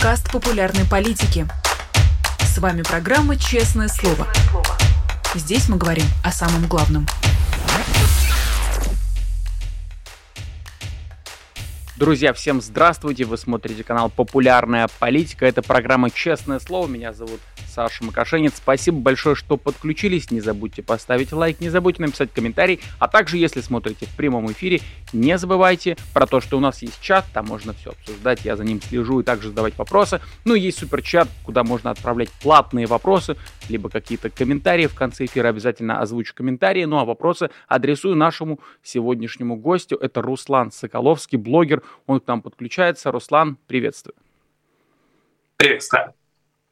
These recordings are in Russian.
подкаст популярной политики. С вами программа «Честное слово». Здесь мы говорим о самом главном. Друзья, всем здравствуйте! Вы смотрите канал «Популярная политика». Это программа «Честное слово». Меня зовут Саша Макашенец. Спасибо большое, что подключились. Не забудьте поставить лайк, не забудьте написать комментарий. А также, если смотрите в прямом эфире, не забывайте про то, что у нас есть чат, там можно все обсуждать, я за ним слежу и также задавать вопросы. Ну есть суперчат, куда можно отправлять платные вопросы, либо какие-то комментарии. В конце эфира обязательно озвучу комментарии. Ну а вопросы адресую нашему сегодняшнему гостю. Это Руслан Соколовский, блогер. Он к нам подключается. Руслан, приветствую. Приветствую.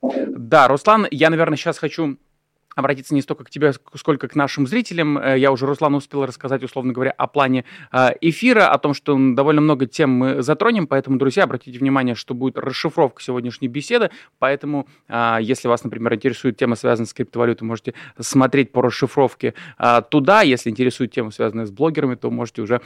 Да, Руслан, я, наверное, сейчас хочу обратиться не столько к тебе, сколько к нашим зрителям. Э, я уже Руслану успел рассказать, условно говоря, о плане э, эфира, о том, что довольно много тем мы затронем, поэтому, друзья, обратите внимание, что будет расшифровка сегодняшней беседы, поэтому, э, если вас, например, интересует тема, связанная с криптовалютой, можете смотреть по расшифровке туда, если интересует тема, связанная с блогерами, то можете уже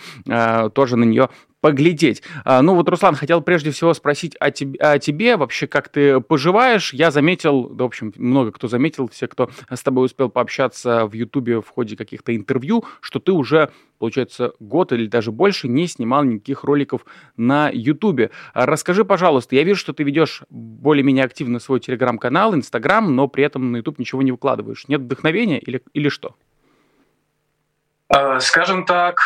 тоже на нее поглядеть. А, ну вот, Руслан, хотел прежде всего спросить о тебе, о тебе, вообще, как ты поживаешь. Я заметил, да, в общем, много кто заметил, все, кто с тобой успел пообщаться в Ютубе в ходе каких-то интервью, что ты уже, получается, год или даже больше не снимал никаких роликов на Ютубе. А, расскажи, пожалуйста, я вижу, что ты ведешь более-менее активно свой телеграм-канал, инстаграм, но при этом на Ютуб ничего не выкладываешь. Нет вдохновения или, или что? А, скажем так,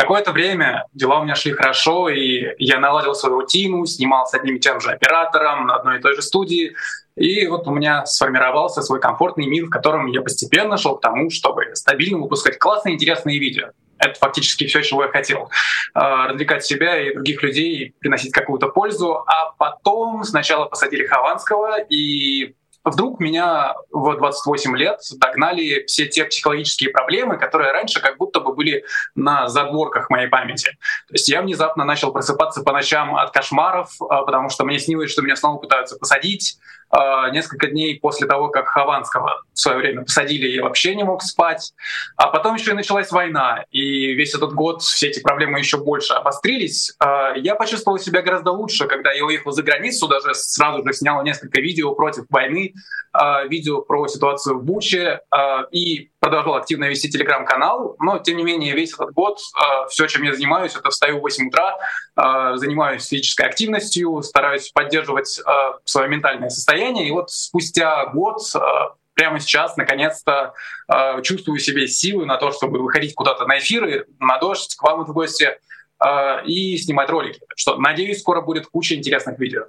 Какое-то время дела у меня шли хорошо, и я наладил свою рутину, снимал с одним и тем же оператором на одной и той же студии. И вот у меня сформировался свой комфортный мир, в котором я постепенно шел к тому, чтобы стабильно выпускать классные, интересные видео. Это фактически все, чего я хотел. А, развлекать себя и других людей, приносить какую-то пользу. А потом сначала посадили Хованского, и вдруг меня в 28 лет догнали все те психологические проблемы, которые раньше как будто бы были на задворках моей памяти. То есть я внезапно начал просыпаться по ночам от кошмаров, а, потому что мне снилось, что меня снова пытаются посадить, несколько дней после того, как Хованского в свое время посадили, я вообще не мог спать. А потом еще и началась война, и весь этот год все эти проблемы еще больше обострились. А, я почувствовал себя гораздо лучше, когда я уехал за границу, даже сразу же снял несколько видео против войны, а, видео про ситуацию в Буче, и продолжал активно вести телеграм-канал, но тем не менее весь этот год э, все, чем я занимаюсь, это встаю в 8 утра, э, занимаюсь физической активностью, стараюсь поддерживать э, свое ментальное состояние, и вот спустя год э, прямо сейчас, наконец-то, э, чувствую себе силы на то, чтобы выходить куда-то на эфиры, на дождь, к вам в гости э, и снимать ролики. Что, надеюсь, скоро будет куча интересных видео.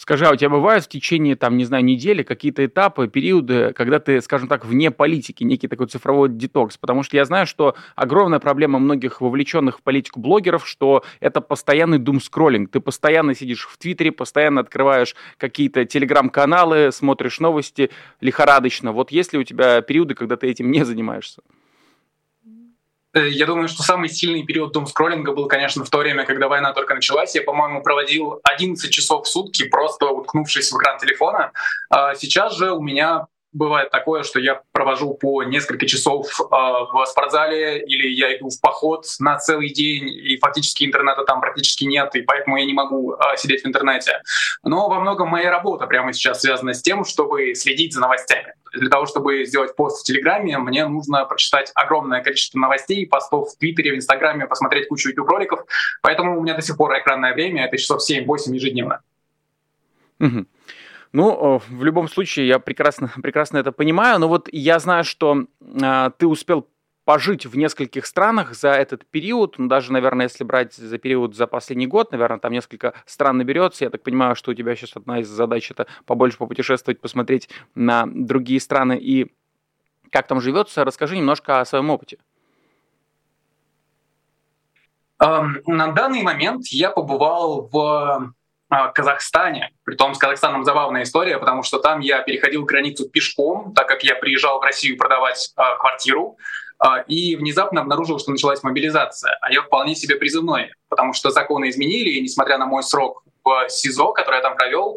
Скажи, а у тебя бывают в течение, там, не знаю, недели какие-то этапы, периоды, когда ты, скажем так, вне политики, некий такой цифровой детокс? Потому что я знаю, что огромная проблема многих вовлеченных в политику блогеров, что это постоянный дум-скроллинг. Ты постоянно сидишь в Твиттере, постоянно открываешь какие-то телеграм-каналы, смотришь новости лихорадочно. Вот есть ли у тебя периоды, когда ты этим не занимаешься? Э, я думаю, что самый сильный период дум-скроллинга был, конечно, в то время, когда война только началась. Я, по-моему, проводил 11 часов в сутки, просто уткнувшись в экран телефона. А сейчас же у меня бывает такое, что я провожу по несколько часов э, в спортзале или я иду в поход на целый день, и фактически интернета там практически нет, и поэтому я не могу э, сидеть в интернете. Но во многом моя работа прямо сейчас связана с тем, чтобы следить за новостями. Для того, чтобы сделать пост в Телеграме, мне нужно прочитать огромное количество новостей, постов в Твиттере, в Инстаграме, посмотреть кучу YouTube-роликов. Поэтому у меня до сих пор экранное время — это часов 7-8 ежедневно. Угу. Ну, в любом случае, я прекрасно, прекрасно это понимаю, но вот я знаю, что э, ты успел пожить в нескольких странах за этот период, ну, даже, наверное, если брать за период за последний год, наверное, там несколько стран наберется. Я так понимаю, что у тебя сейчас одна из задач это побольше попутешествовать, посмотреть на другие страны и как там живется. Расскажи немножко о своем опыте. На данный момент я побывал в Казахстане. Притом с Казахстаном забавная история, потому что там я переходил границу пешком, так как я приезжал в Россию продавать э, квартиру, э, и внезапно обнаружил, что началась мобилизация. А я вполне себе призывной, потому что законы изменили, и несмотря на мой срок в СИЗО, который я там провел,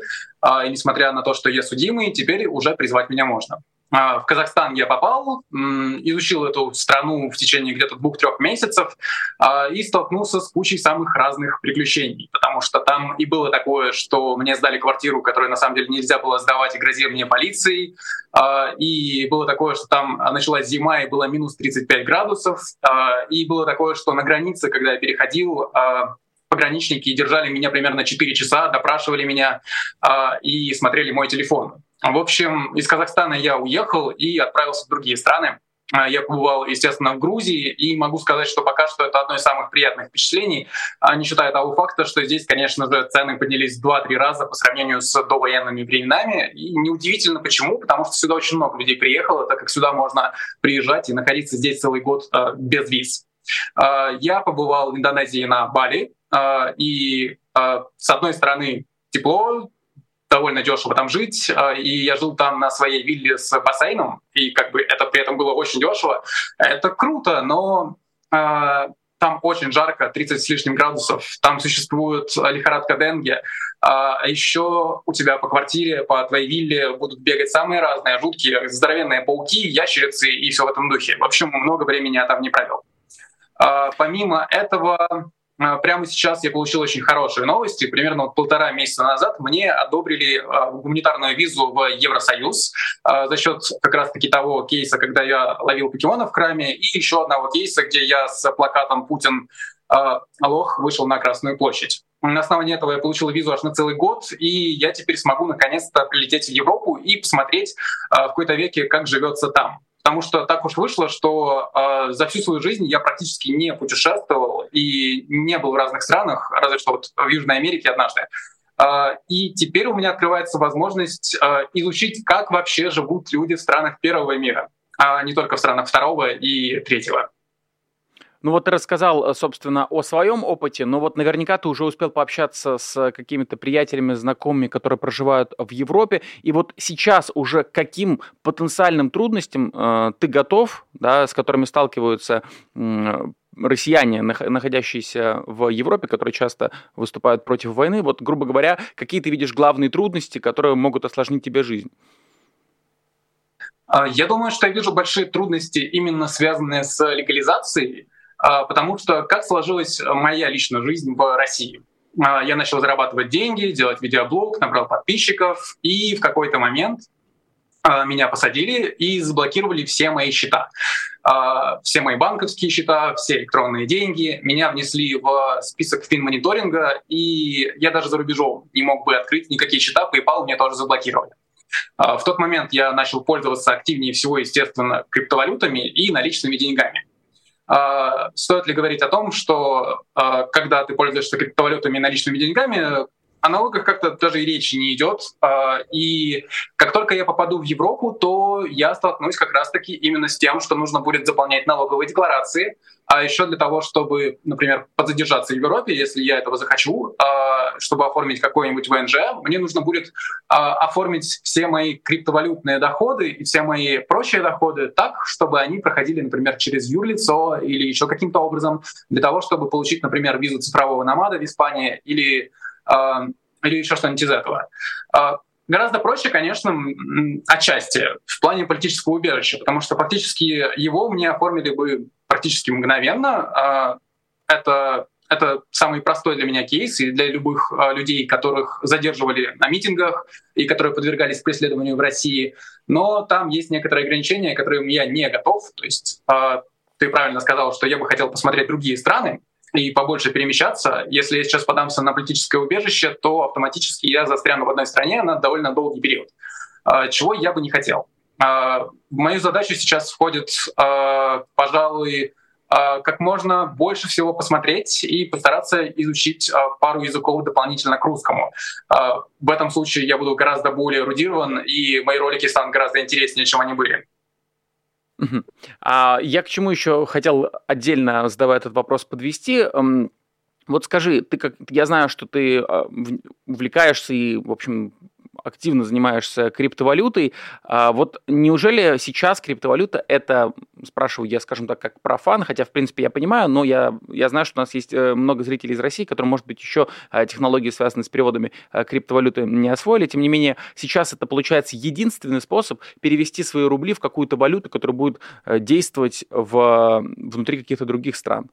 и несмотря на то, что я судимый, теперь уже призвать меня можно. А, в Казахстан я попал, изучил эту страну в течение где-то двух-трех месяцев а, и столкнулся с кучей самых разных приключений, потому что там и было такое, что мне сдали квартиру, которую на самом деле нельзя было сдавать, и грозили мне полицией, а, и было такое, что там началась зима и было минус 35 градусов, и было такое, что на границе, когда я переходил, пограничники держали меня примерно 4 часа, допрашивали меня и смотрели мой телефон. В общем, из Казахстана я уехал и отправился в другие страны. А, я побывал, естественно, в Грузии, и могу сказать, что пока что это одно из самых приятных впечатлений, а, не считая того факта, что здесь, конечно же, цены поднялись в 2-3 раза по сравнению с довоенными временами. И неудивительно почему, потому что сюда очень много людей приехало, так как сюда можно приезжать и находиться здесь целый год а, без виз. Я побывал в Индонезии на Бали, и с одной стороны тепло, довольно дешево там жить, а, и я жил там на своей вилле с бассейном, и как бы это при этом было очень дешево. Это круто, но э, там очень жарко, 30 с лишним градусов, там существует лихорадка денге, а еще у тебя по квартире, по твоей вилле будут бегать самые разные жуткие, здоровенные пауки, ящерицы и все в этом духе. В общем, много времени я там не провел. А, помимо этого, прямо сейчас я получил очень хорошие новости. Примерно полтора месяца назад мне одобрили а, гуманитарную визу в Евросоюз а, за счет как раз-таки того кейса, когда я ловил покемонов в храме, и еще одного кейса, где я с плакатом «Путин лох» вышел на Красную площадь. На основании этого я получил визу аж на целый год, и я теперь смогу наконец-то прилететь в Европу и посмотреть в какой-то веке, как живется там. Потому что так уж вышло, что э, за всю свою жизнь я практически не путешествовал и не был в разных странах, разве что вот в Южной Америке однажды. Э, и теперь у меня открывается возможность э, изучить, как вообще живут люди в странах первого мира, а не только в странах второго и третьего. Ну вот ты рассказал, э, собственно, о своем опыте, но вот наверняка ты уже успел пообщаться с какими-то приятелями, знакомыми, которые проживают в Европе. И вот сейчас уже к каким потенциальным трудностям э, ты готов, да, с которыми сталкиваются э, россияне, находящиеся в Европе, которые часто выступают против войны. Вот, грубо говоря, какие ты видишь главные трудности, которые могут осложнить тебе жизнь? А, я думаю, что я вижу большие трудности, именно связанные с легализацией потому что как сложилась моя личная жизнь в России? А, я начал зарабатывать деньги, делать видеоблог, набрал подписчиков, и в какой-то момент а, меня посадили и заблокировали все мои счета. Все мои банковские счета, все электронные деньги. Меня внесли в список финмониторинга, и я даже за рубежом не мог бы открыть никакие счета, PayPal мне тоже заблокировали. В тот момент я начал пользоваться активнее всего, естественно, криптовалютами и наличными деньгами. А, стоит ли говорить о том, что а, когда ты пользуешься криптовалютами и наличными деньгами, о налогах как-то даже и речи не идет. А, и как только я попаду в Европу, то я столкнусь как раз-таки именно с тем, что нужно будет заполнять налоговые декларации. А еще для того, чтобы, например, подзадержаться в Европе, если я этого захочу, чтобы оформить какой-нибудь ВНЖ, мне нужно будет а, оформить все мои криптовалютные доходы и все мои прочие доходы так, чтобы они проходили, например, через юрлицо или еще каким-то образом, для того, чтобы получить, например, визу цифрового намада в Испании или а, или еще что-нибудь из этого. А, гораздо проще, конечно, отчасти в плане политического убежища, потому что фактически его мне оформили бы практически мгновенно. Это это самый простой для меня кейс и для любых людей, которых задерживали на митингах и которые подвергались преследованию в России. Но там есть некоторые ограничения, которым я не готов. То есть ты правильно сказал, что я бы хотел посмотреть другие страны, и побольше перемещаться. Если я сейчас подамся на политическое убежище, то автоматически я застряну в одной стране на довольно долгий период, а, чего я бы не хотел. В мою задачу сейчас входит, пожалуй, как можно больше всего посмотреть и постараться изучить пару языков дополнительно к русскому. В этом случае я буду гораздо более эрудирован, и мои ролики станут гораздо интереснее, чем они были. А я к чему еще хотел отдельно, задавая этот вопрос, подвести. Вот скажи, ты как, я знаю, что ты а, увлекаешься и, в общем, активно занимаешься криптовалютой. А вот неужели сейчас криптовалюта это, спрашиваю я, скажем так, как профан, хотя, в принципе, я понимаю, но я, я знаю, что у нас есть э, много зрителей из России, которые, может быть, еще э, технологии, связанные с переводами э, криптовалюты, не освоили. Тем не менее, сейчас это получается единственный способ перевести свои рубли в какую-то валюту, которая будет действовать в, внутри каких-то других стран.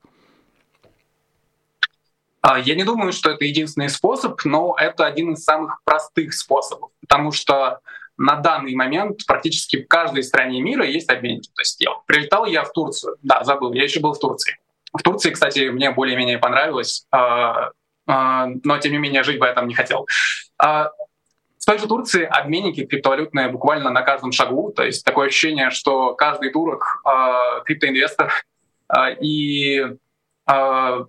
А, я не думаю, что это единственный способ, но это один из самых простых способов, потому что на данный момент практически в каждой стране мира есть обменники. То есть я, прилетал я в Турцию, да, забыл, я еще был в Турции. В Турции, кстати, мне более-менее понравилось, а, а, но тем не менее жить бы я там не хотел. В той же Турции обменники криптовалютные буквально на каждом шагу, то есть такое ощущение, что каждый турок криптоинвестор, и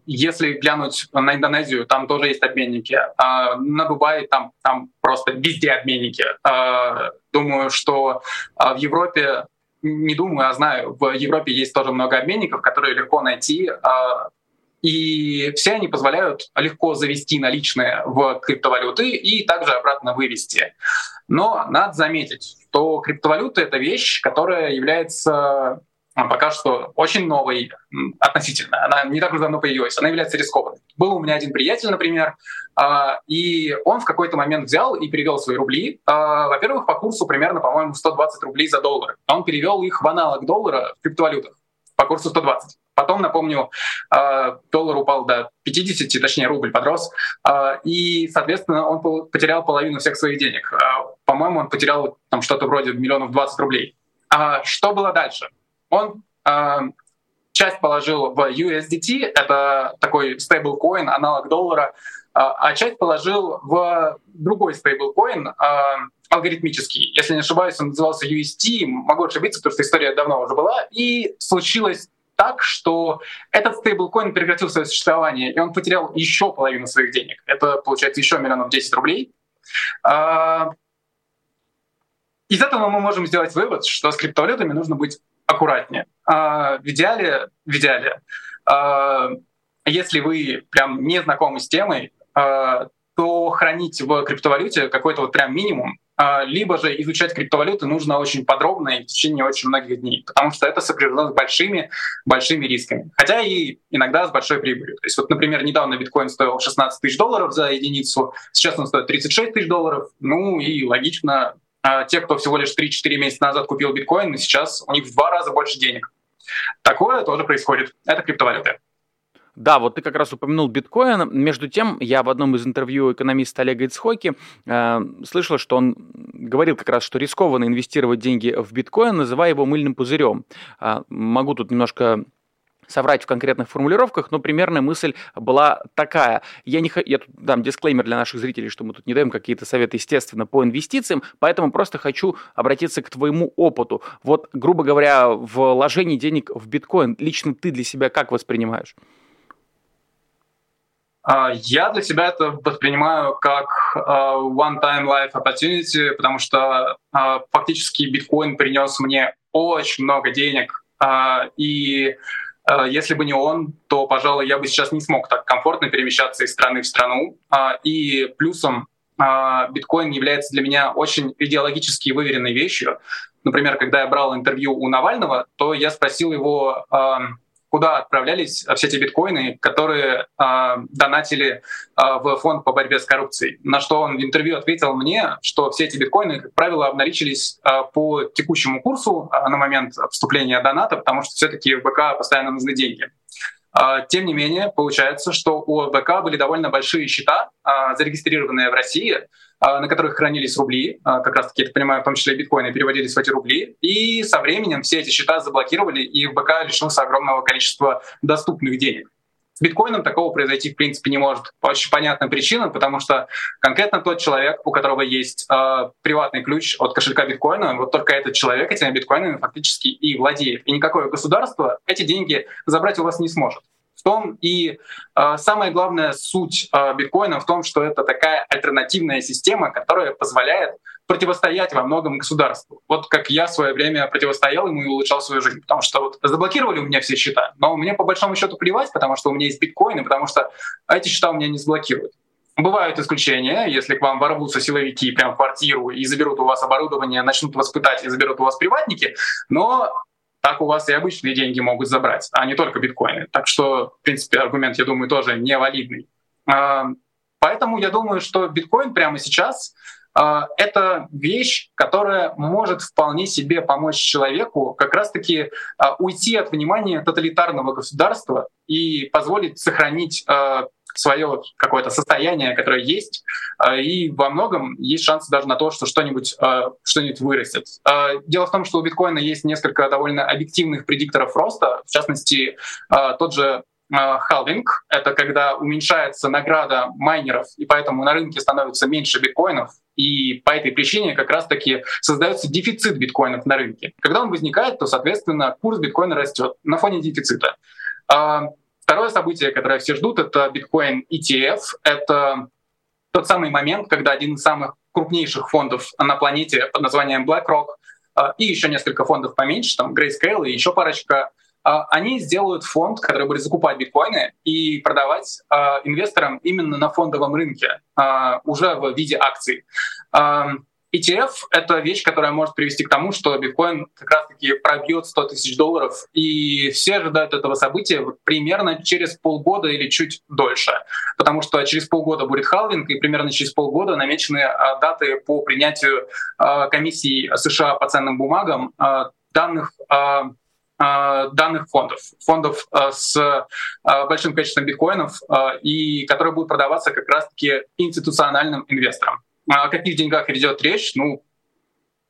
если глянуть на Индонезию, там тоже есть обменники. А, на Дубае там, там просто везде обменники. А, думаю, что в Европе, не думаю, а знаю, в Европе есть тоже много обменников, которые легко найти. И все они позволяют легко завести наличные в криптовалюты и также обратно вывести. Но надо заметить, что криптовалюта — это вещь, которая является пока что очень новой относительно. Она не так уж давно появилась, она является рискованной. Был у меня один приятель, например, а, и он в какой-то момент взял и перевел свои рубли. А, во-первых, по курсу примерно, по-моему, 120 рублей за доллар. Он перевел их в аналог доллара в криптовалютах по курсу 120. Потом, напомню, а, доллар упал до 50, точнее рубль подрос, и, соответственно, он потерял половину всех своих денег. По-моему, он потерял там что-то вроде миллионов 20 рублей. Что было дальше? Он э, часть положил в USDT, это такой стейблкоин, аналог доллара, э, а часть положил в другой стейблкоин, э, алгоритмический. Если не ошибаюсь, он назывался UST, могу ошибиться, потому что история давно уже была. И случилось так, что этот стейблкоин прекратил свое существование, и он потерял еще половину своих денег. Это, получается, еще миллионов 10 рублей. Из этого мы можем сделать вывод, что с криптовалютами нужно быть аккуратнее. А, в идеале, в идеале, а, если вы прям не знакомы с темой, а, то хранить в криптовалюте какой-то вот прям минимум, а, либо же изучать криптовалюты нужно очень подробно и в течение очень многих дней, потому что это сопряжено с большими, большими рисками. Хотя и иногда с большой прибылью. То есть вот, например, недавно биткоин стоил 16 тысяч долларов за единицу, сейчас он стоит 36 тысяч долларов. Ну и логично, те, кто всего лишь 3-4 месяца назад купил биткоин, сейчас у них в два раза больше денег. Такое тоже происходит. Это криптовалюты. Да, вот ты как раз упомянул биткоин. Между тем, я в одном из интервью экономиста Олега Ицхоки э, слышал, что он говорил как раз, что рискованно инвестировать деньги в биткоин, называя его мыльным пузырем. Э, могу тут немножко соврать в конкретных формулировках, но примерная мысль была такая. Я, не, я тут дам дисклеймер для наших зрителей, что мы тут не даем какие-то советы, естественно, по инвестициям, поэтому просто хочу обратиться к твоему опыту. Вот, грубо говоря, вложение денег в биткоин лично ты для себя как воспринимаешь? А, я для себя это воспринимаю как а, one-time life opportunity, потому что а, фактически биткоин принес мне очень много денег, и если бы не он, то, пожалуй, я бы сейчас не смог так комфортно перемещаться из страны в страну. А, и плюсом а, биткоин является для меня очень идеологически выверенной вещью. Например, когда я брал интервью у Навального, то я спросил его, куда отправлялись все эти биткоины, которые э, донатили э, в фонд по борьбе с коррупцией. На что он в интервью ответил мне, что все эти биткоины, как правило, обналичились э, по текущему курсу э, на момент вступления доната, потому что все-таки в БК постоянно нужны деньги. Тем не менее, получается, что у БК были довольно большие счета, зарегистрированные в России, на которых хранились рубли, а, как раз таки, я понимаю, в том числе биткоины переводились в эти рубли, и со временем все эти счета заблокировали, и ФБК лишился огромного количества доступных денег. С биткоином такого произойти в принципе не может по очень понятным причинам, потому что конкретно тот человек, у которого есть э, приватный ключ от кошелька биткоина, вот только этот человек этими биткоинами фактически и владеет. И никакое государство эти деньги забрать у вас не сможет в том и э, самая главная суть э, биткоина в том, что это такая альтернативная система, которая позволяет противостоять во многом государству. Вот как я в свое время противостоял ему и улучшал свою жизнь. Потому что вот заблокировали у меня все счета, но мне по большому счету плевать, потому что у меня есть биткоины, потому что эти счета у меня не заблокируют. Бывают исключения, если к вам ворвутся силовики прямо в квартиру и заберут у вас оборудование, начнут вас пытать и заберут у вас приватники, но так у вас и обычные деньги могут забрать, а не только биткоины. Так что, в принципе, аргумент, я думаю, тоже невалидный. А, поэтому я думаю, что биткоин прямо сейчас а, это вещь, которая может вполне себе помочь человеку как раз-таки а, уйти от внимания тоталитарного государства и позволить сохранить свое какое-то состояние, которое есть, и во многом есть шансы даже на то, что что-нибудь что вырастет. Дело в том, что у биткоина есть несколько довольно объективных предикторов роста, в частности, тот же халвинг — это когда уменьшается награда майнеров, и поэтому на рынке становится меньше биткоинов, и по этой причине как раз-таки создается дефицит биткоинов на рынке. Когда он возникает, то, соответственно, курс биткоина растет на фоне дефицита. Второе событие, которое все ждут, это биткоин ETF. Это тот самый момент, когда один из самых крупнейших фондов на планете под названием BlackRock а, и еще несколько фондов поменьше, там Grayscale и еще парочка, а, они сделают фонд, который будет закупать биткоины и продавать а, инвесторам именно на фондовом рынке, уже в виде акций. ETF — это вещь, которая может привести к тому, что биткоин как раз-таки пробьет 100 тысяч долларов, и все ожидают этого события примерно через полгода или чуть дольше, потому что через полгода будет халвинг, и примерно через полгода намечены даты по принятию комиссии США по ценным бумагам данных Э, данных фондов, фондов с большим количеством биткоинов, и которые будут продаваться как раз-таки институциональным инвесторам. О каких деньгах идет речь? Ну,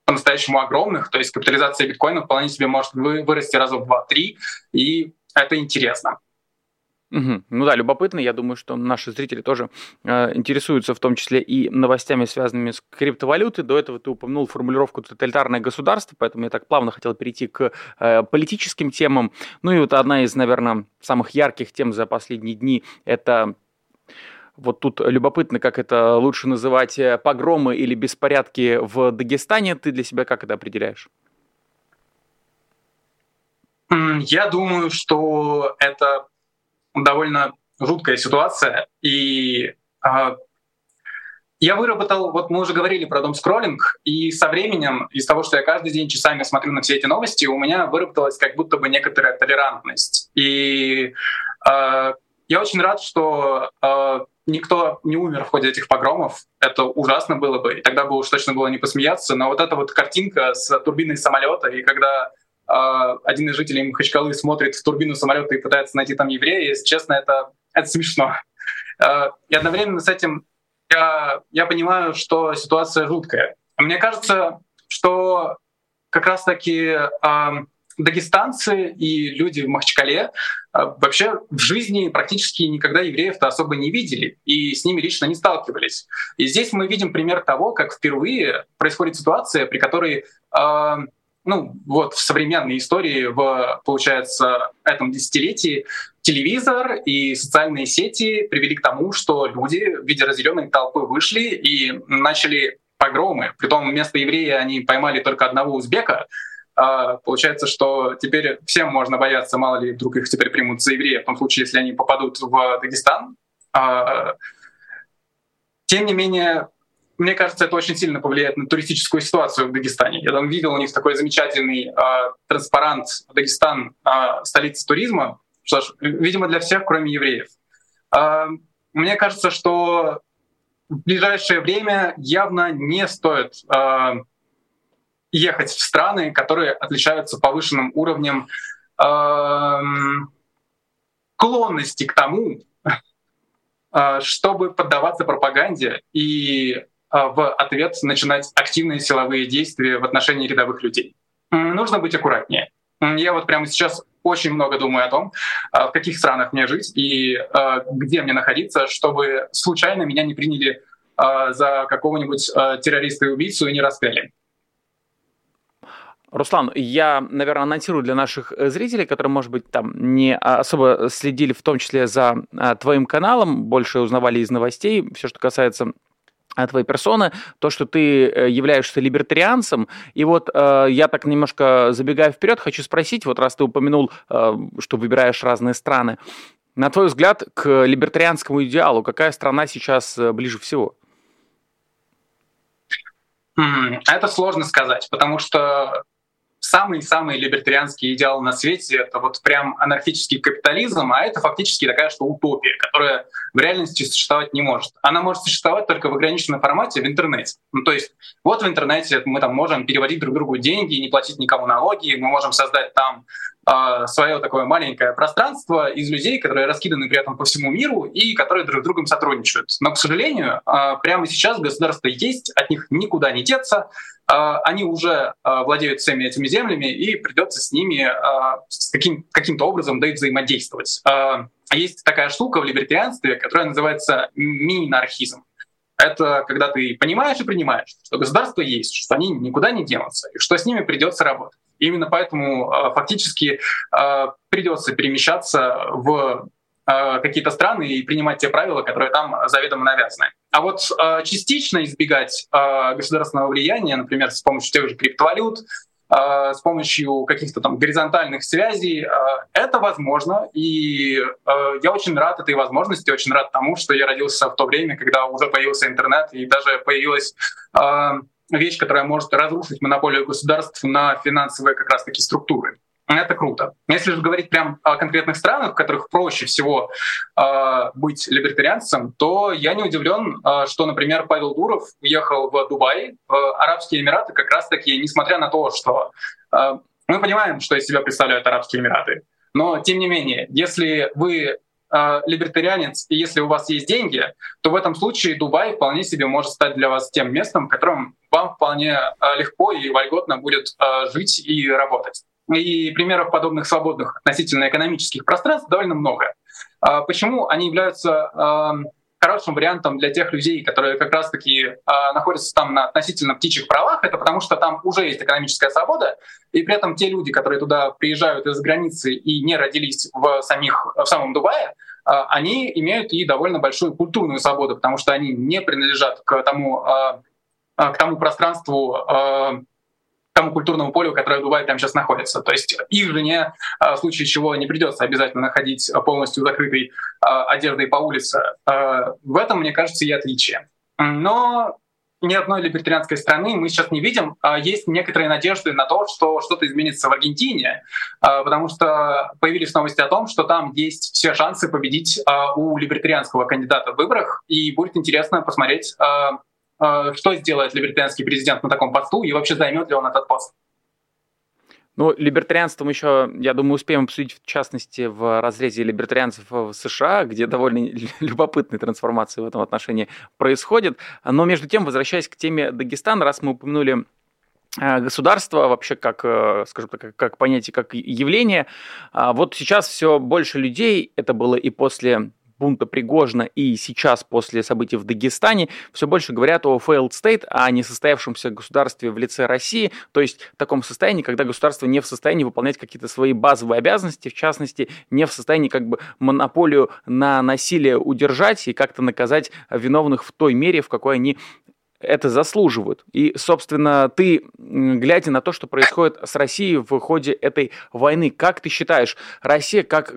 по-настоящему огромных, то есть капитализация биткоина вполне себе может вырасти раза в 2-3, и это интересно. Угу. Ну да, любопытно. Я думаю, что наши зрители тоже э, интересуются в том числе и новостями, связанными с криптовалютой. До этого ты упомянул формулировку «тоталитарное государство», поэтому я так плавно хотел перейти к э, политическим темам. Ну и вот одна из, наверное, самых ярких тем за последние дни – это вот тут любопытно, как это лучше называть, э, погромы или беспорядки в Дагестане. Ты для себя как это определяешь? Я думаю, что это довольно жуткая ситуация. И э, я выработал, вот мы уже говорили про дом скроллинг, и со временем, из того, что я каждый день часами смотрю на все эти новости, у меня выработалась как будто бы некоторая толерантность. И э, я очень рад, что э, никто не умер в ходе этих погромов. Это ужасно было бы, и тогда бы уж точно было не посмеяться. Но вот эта вот картинка с турбиной самолета, и когда а, один из жителей Махачкалы смотрит в турбину самолета и пытается найти там еврея, если честно, это, это смешно. А, и одновременно с этим я, я понимаю, что ситуация жуткая. Мне кажется, что как раз-таки э, дагестанцы и люди в Махачкале э, вообще в жизни практически никогда евреев-то особо не видели и с ними лично не сталкивались. И здесь мы видим пример того, как впервые происходит ситуация, при которой э, ну, вот в современной истории, в, получается, этом десятилетии телевизор и социальные сети привели к тому, что люди в виде разделенной толпы вышли и начали погромы. Притом вместо еврея они поймали только одного узбека. А, получается, что теперь всем можно бояться, мало ли вдруг их теперь примут за еврея, в том случае, если они попадут в Дагестан. А, тем не менее, мне кажется, это очень сильно повлияет на туристическую ситуацию в Дагестане. Я там видел у них такой замечательный э, транспарант «Дагестан э, – столица туризма», что ж, видимо, для всех, кроме евреев. Э, мне кажется, что в ближайшее время явно не стоит э, ехать в страны, которые отличаются повышенным уровнем э, склонности к тому, чтобы поддаваться пропаганде и а, в ответ начинать активные силовые действия в отношении рядовых людей. Нужно быть аккуратнее. Я вот прямо сейчас очень много думаю о том, а, в каких странах мне жить и где мне находиться, чтобы случайно меня не приняли за какого-нибудь террориста и убийцу и не распяли. Руслан, я, наверное, анонсирую для наших э, зрителей, которые, может быть, там не особо следили, в том числе за твоим каналом, больше узнавали из новостей, все, что касается твоей персоны, то, что ты э, являешься либертарианцем. И вот э, я так немножко забегая вперед, хочу спросить, вот раз ты упомянул, э, что выбираешь разные страны, На твой взгляд, к либертарианскому идеалу какая страна сейчас э, ближе всего? Это сложно сказать, потому что самый-самый либертарианский идеал на свете — это вот прям анархический капитализм, а это фактически такая что утопия, которая в реальности существовать не может. Она может существовать только в ограниченном формате в интернете. Ну, то есть вот в интернете мы там можем переводить друг другу деньги, не платить никому налоги, мы можем создать там э, свое такое маленькое пространство из людей, которые раскиданы при этом по всему миру и которые друг с другом сотрудничают. Но, к сожалению, э, прямо сейчас государство есть, от них никуда не деться, они уже э, владеют всеми этими землями, и придется с ними каким, каким-то образом да и взаимодействовать. Есть такая штука в либертарианстве, которая называется минархизм. Это когда ты понимаешь и принимаешь, что государство есть, что они никуда не денутся, и что с ними придется работать. Именно поэтому фактически придется перемещаться в какие-то страны и принимать те правила, которые там заведомо навязаны. А вот частично избегать государственного влияния, например, с помощью тех же криптовалют, с помощью каких-то там горизонтальных связей. Это возможно, и я очень рад этой возможности, очень рад тому, что я родился в то время, когда уже появился интернет и даже появилась вещь, которая может разрушить монополию государств на финансовые как раз-таки структуры. Это круто. Если же говорить прям о конкретных странах, в которых проще всего э, быть либертарианцем, то я не удивлен, э, что, например, Павел Дуров уехал в Дубай, в Арабские Эмираты, как раз-таки, несмотря на то, что э, мы понимаем, что из себя представляют Арабские Эмираты. Но, тем не менее, если вы э, либертарианец, и если у вас есть деньги, то в этом случае Дубай вполне себе может стать для вас тем местом, в котором вам вполне э, легко и вольготно будет э, жить и работать. И примеров подобных свободных относительно экономических пространств довольно много. Э, почему они являются э, хорошим вариантом для тех людей, которые как раз-таки э, находятся там на относительно птичьих правах, это потому что там уже есть экономическая свобода, и при этом те люди, которые туда приезжают из границы и не родились в, самих, в самом Дубае, э, они имеют и довольно большую культурную свободу, потому что они не принадлежат к тому, э, к тому пространству, к тому культурному полю, которое Дубай там сейчас находится. То есть их жене, в случае чего не придется обязательно находить полностью закрытой одеждой по улице. В этом, мне кажется, и отличие. Но ни одной либертарианской страны мы сейчас не видим. Есть некоторые надежды на то, что что-то изменится в Аргентине, потому что появились новости о том, что там есть все шансы победить у либертарианского кандидата в выборах, и будет интересно посмотреть, что сделает либертарианский президент на таком посту и вообще займет ли он этот пост. Ну, либертарианством еще, я думаю, успеем обсудить в частности в разрезе либертарианцев в США, где довольно любопытные трансформации в этом отношении происходят. Но между тем, возвращаясь к теме Дагестана, раз мы упомянули э, государство вообще как, э, скажем так, как понятие, как явление. А вот сейчас все больше людей, это было и после бунта Пригожина и сейчас после событий в Дагестане все больше говорят о failed state, о несостоявшемся государстве в лице России, то есть в таком состоянии, когда государство не в состоянии выполнять какие-то свои базовые обязанности, в частности, не в состоянии как бы монополию на насилие удержать и как-то наказать виновных в той мере, в какой они это заслуживают. И, собственно, ты, глядя на то, что происходит с Россией в ходе этой войны, как ты считаешь, Россия как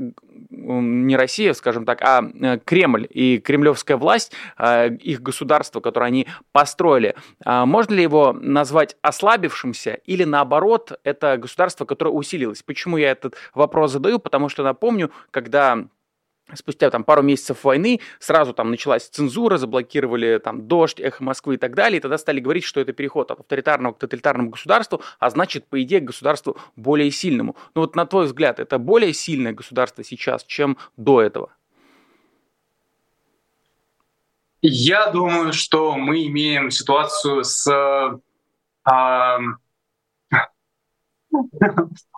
не Россия, скажем так, а э, Кремль и кремлевская власть, э, их государство, которое они построили, э, можно ли его назвать ослабившимся или наоборот, это государство, которое усилилось? Почему я этот вопрос задаю? Потому что напомню, когда спустя там пару месяцев войны сразу там началась цензура, заблокировали там дождь, эхо Москвы и так далее, и тогда стали говорить, что это переход от авторитарного к тоталитарному государству, а значит, по идее, к государству более сильному. Ну вот на твой взгляд, это более сильное государство сейчас, чем до этого? Я думаю, что мы имеем ситуацию с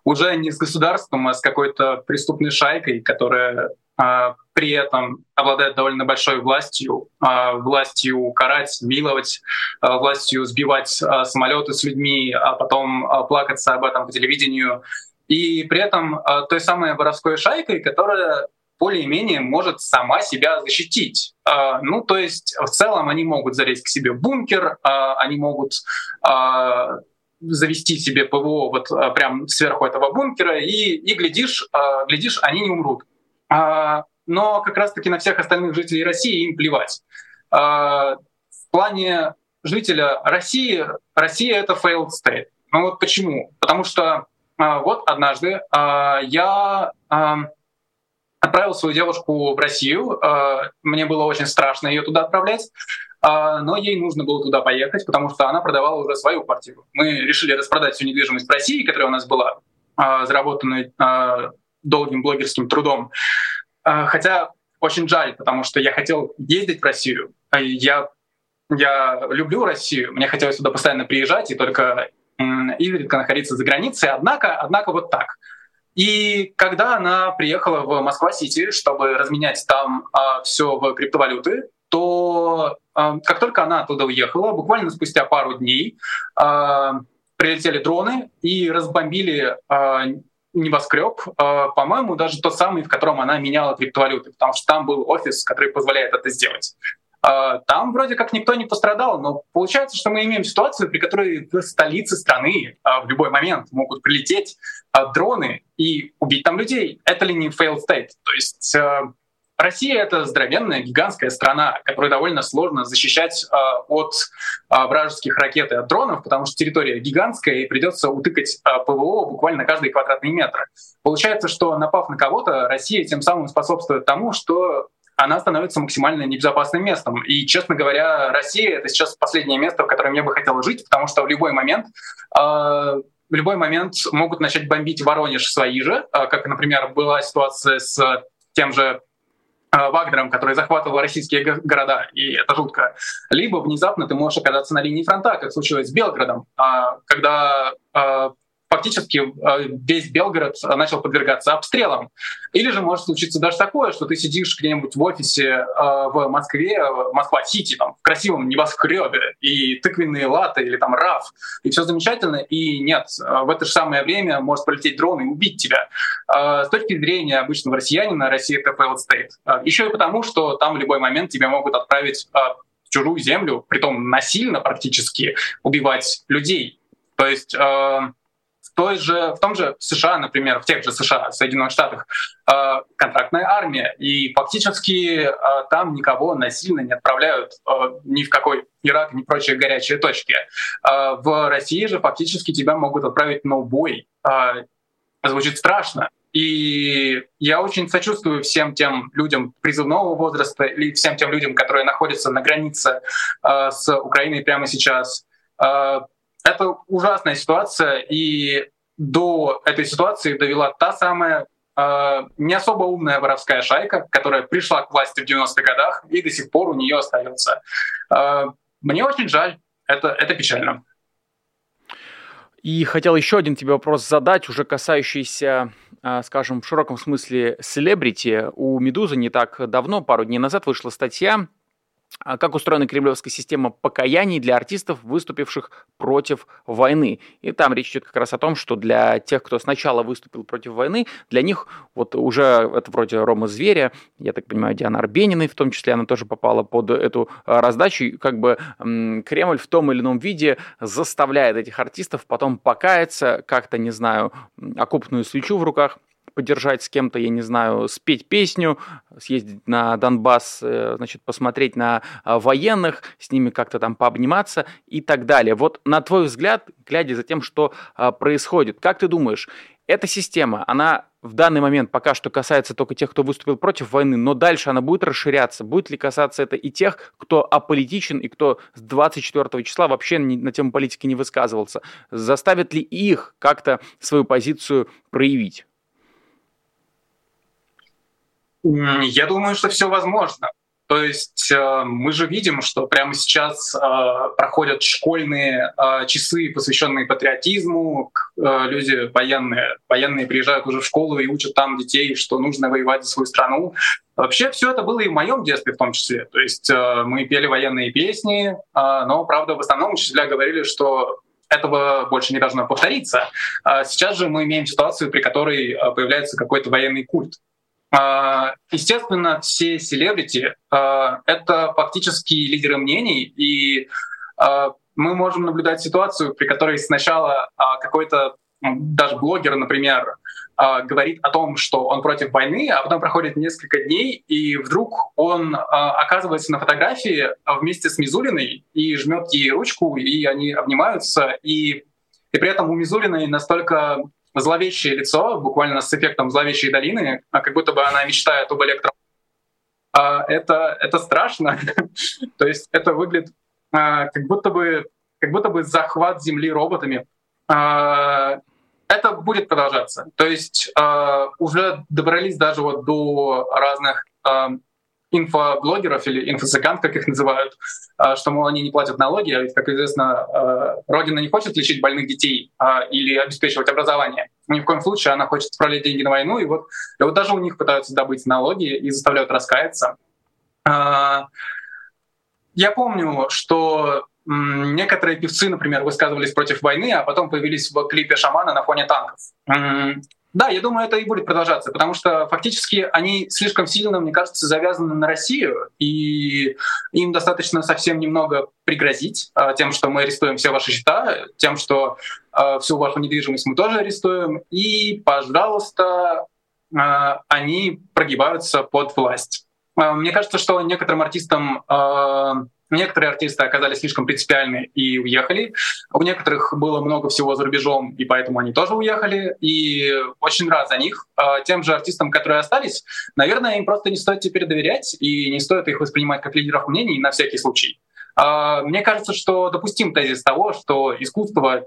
уже не с государством, а с какой-то преступной шайкой, которая а, при этом обладает довольно большой властью, а, властью карать, миловать, а, властью сбивать самолеты с людьми, а потом плакаться об этом по телевидению. И при этом той самой воровской шайкой, которая более-менее может сама себя защитить. Ну, то есть в целом они могут залезть к себе в бункер, они могут завести себе ПВО вот прям сверху этого бункера, и, и глядишь, глядишь, они не умрут. А но как раз-таки на всех остальных жителей России им плевать. В плане жителя России, Россия — это failed state. Ну вот почему? Потому что вот однажды я отправил свою девушку в Россию. Мне было очень страшно ее туда отправлять. А, но ей нужно было туда поехать, потому что она продавала уже свою квартиру. Мы решили распродать всю недвижимость в России, которая у нас была, а, заработанной а, долгим блогерским трудом. Хотя очень жаль, потому что я хотел ездить в Россию. Я, я люблю Россию, мне хотелось сюда постоянно приезжать и только изредка находиться за границей. Однако, однако вот так. И когда она приехала в Москва-Сити, чтобы разменять там все в криптовалюты, то как только она оттуда уехала, буквально спустя пару дней э, прилетели дроны и разбомбили э, небоскреб, по-моему, даже тот самый, в котором она меняла криптовалюты, потому что там был офис, который позволяет это сделать. Там вроде как никто не пострадал, но получается, что мы имеем ситуацию, при которой в столице страны в любой момент могут прилететь дроны и убить там людей. Это ли не failed state? То есть Россия — это здоровенная, гигантская страна, которую довольно сложно защищать э, от э, вражеских ракет и от дронов, потому что территория гигантская, и придется утыкать э, ПВО буквально каждый квадратный метр. Получается, что напав на кого-то, Россия тем самым способствует тому, что она становится максимально небезопасным местом. И, честно говоря, Россия — это сейчас последнее место, в котором я бы хотел жить, потому что в любой момент э, в любой момент могут начать бомбить Воронеж свои же, как, например, была ситуация с тем же Вагнером, который захватывал российские города, и это жутко. Либо внезапно ты можешь оказаться на линии фронта, как случилось с Белградом, а, когда а, фактически э, весь Белгород начал подвергаться обстрелам. Или же может случиться даже такое, что ты сидишь где-нибудь в офисе э, в Москве, Москва-Сити, там, в красивом небоскребе, и тыквенные латы или там РАФ, и все замечательно, и нет, в это же самое время может полететь дрон и убить тебя. Э, с точки зрения обычного россиянина, Россия — это failed state. Еще и потому, что там в любой момент тебя могут отправить в чужую землю, притом насильно практически убивать людей. То есть той же, в том же США, например, в тех же США, в Соединенных Штатах, э, контрактная армия, и фактически э, там никого насильно не отправляют э, ни в какой Ирак, ни прочие горячие точки. Э, в России же фактически тебя могут отправить на убой. Э, звучит страшно. И я очень сочувствую всем тем людям призывного возраста или всем тем людям, которые находятся на границе э, с Украиной прямо сейчас. Э, это ужасная ситуация, и до этой ситуации довела та самая э, не особо умная воровская шайка, которая пришла к власти в 90-х годах и до сих пор у нее остается. Э, мне очень жаль, это, это печально. И хотел еще один тебе вопрос задать, уже касающийся, скажем, в широком смысле селебрити. У «Медузы» не так давно, пару дней назад, вышла статья как устроена кремлевская система покаяний для артистов, выступивших против войны. И там речь идет как раз о том, что для тех, кто сначала выступил против войны, для них вот уже это вроде Рома Зверя, я так понимаю, Диана Арбениной в том числе, она тоже попала под эту а, раздачу, и как бы Кремль в том или ином виде заставляет этих артистов потом покаяться, как-то, не знаю, окупную свечу в руках поддержать с кем-то, я не знаю, спеть песню, съездить на Донбасс, э, значит, посмотреть на а, военных, с ними как-то там пообниматься и так далее. Вот на твой взгляд, глядя за тем, что а, происходит, как ты думаешь, эта система, она в данный момент пока что касается только тех, кто выступил против войны, но дальше она будет расширяться. Будет ли касаться это и тех, кто аполитичен и кто с 24 числа вообще на тему политики не высказывался? Заставит ли их как-то свою позицию проявить? Я думаю, что все возможно. То есть э, мы же видим, что прямо сейчас э, проходят школьные э, часы, посвященные патриотизму. Люди военные, военные приезжают уже в школу и учат там детей, что нужно воевать за свою страну. Вообще все это было и в моем детстве в том числе. То есть мы пели военные песни, но, правда, в основном учителя говорили, что этого больше не должно повториться. Сейчас же мы имеем ситуацию, при которой появляется какой-то военный культ. А, естественно, все селебрити а, — это фактически лидеры мнений, и а, мы можем наблюдать ситуацию, при которой сначала какой-то даже блогер, например, говорит о том, что он против войны, а потом проходит несколько дней, и вдруг он оказывается на фотографии вместе с Мизулиной и жмет ей ручку, и они обнимаются, и, и при этом у Мизулиной настолько зловещее лицо, буквально с эффектом зловещей долины, как будто бы она мечтает об электро это, это страшно. То есть это выглядит как будто бы как будто бы захват Земли роботами. А, это будет продолжаться. То есть а, уже добрались даже вот до разных а, инфоблогеров или инфосекант, как их называют, что, мол, они не платят налоги, а ведь, как известно, Родина не хочет лечить больных детей или обеспечивать образование. Ни в коем случае она хочет отправлять деньги на войну, и вот, и вот даже у них пытаются добыть налоги и заставляют раскаяться. Я помню, что Некоторые певцы, например, высказывались против войны, а потом появились в клипе «Шамана» на фоне танков. Да, я думаю, это и будет продолжаться, потому что фактически они слишком сильно, мне кажется, завязаны на Россию, и им достаточно совсем немного пригрозить э, тем, что мы арестуем все ваши счета, тем, что э, всю вашу недвижимость мы тоже арестуем, и, пожалуйста, э, они прогибаются под власть. Мне кажется, что некоторым артистам Некоторые артисты оказались слишком принципиальны и уехали. У некоторых было много всего за рубежом, и поэтому они тоже уехали. И очень рад за них. А тем же артистам, которые остались, наверное, им просто не стоит теперь доверять, и не стоит их воспринимать как лидеров мнений на всякий случай. А, мне кажется, что допустим тезис того, что искусство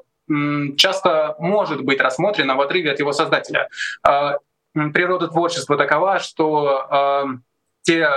часто может быть рассмотрено в отрыве от его создателя. А, природа творчества такова, что те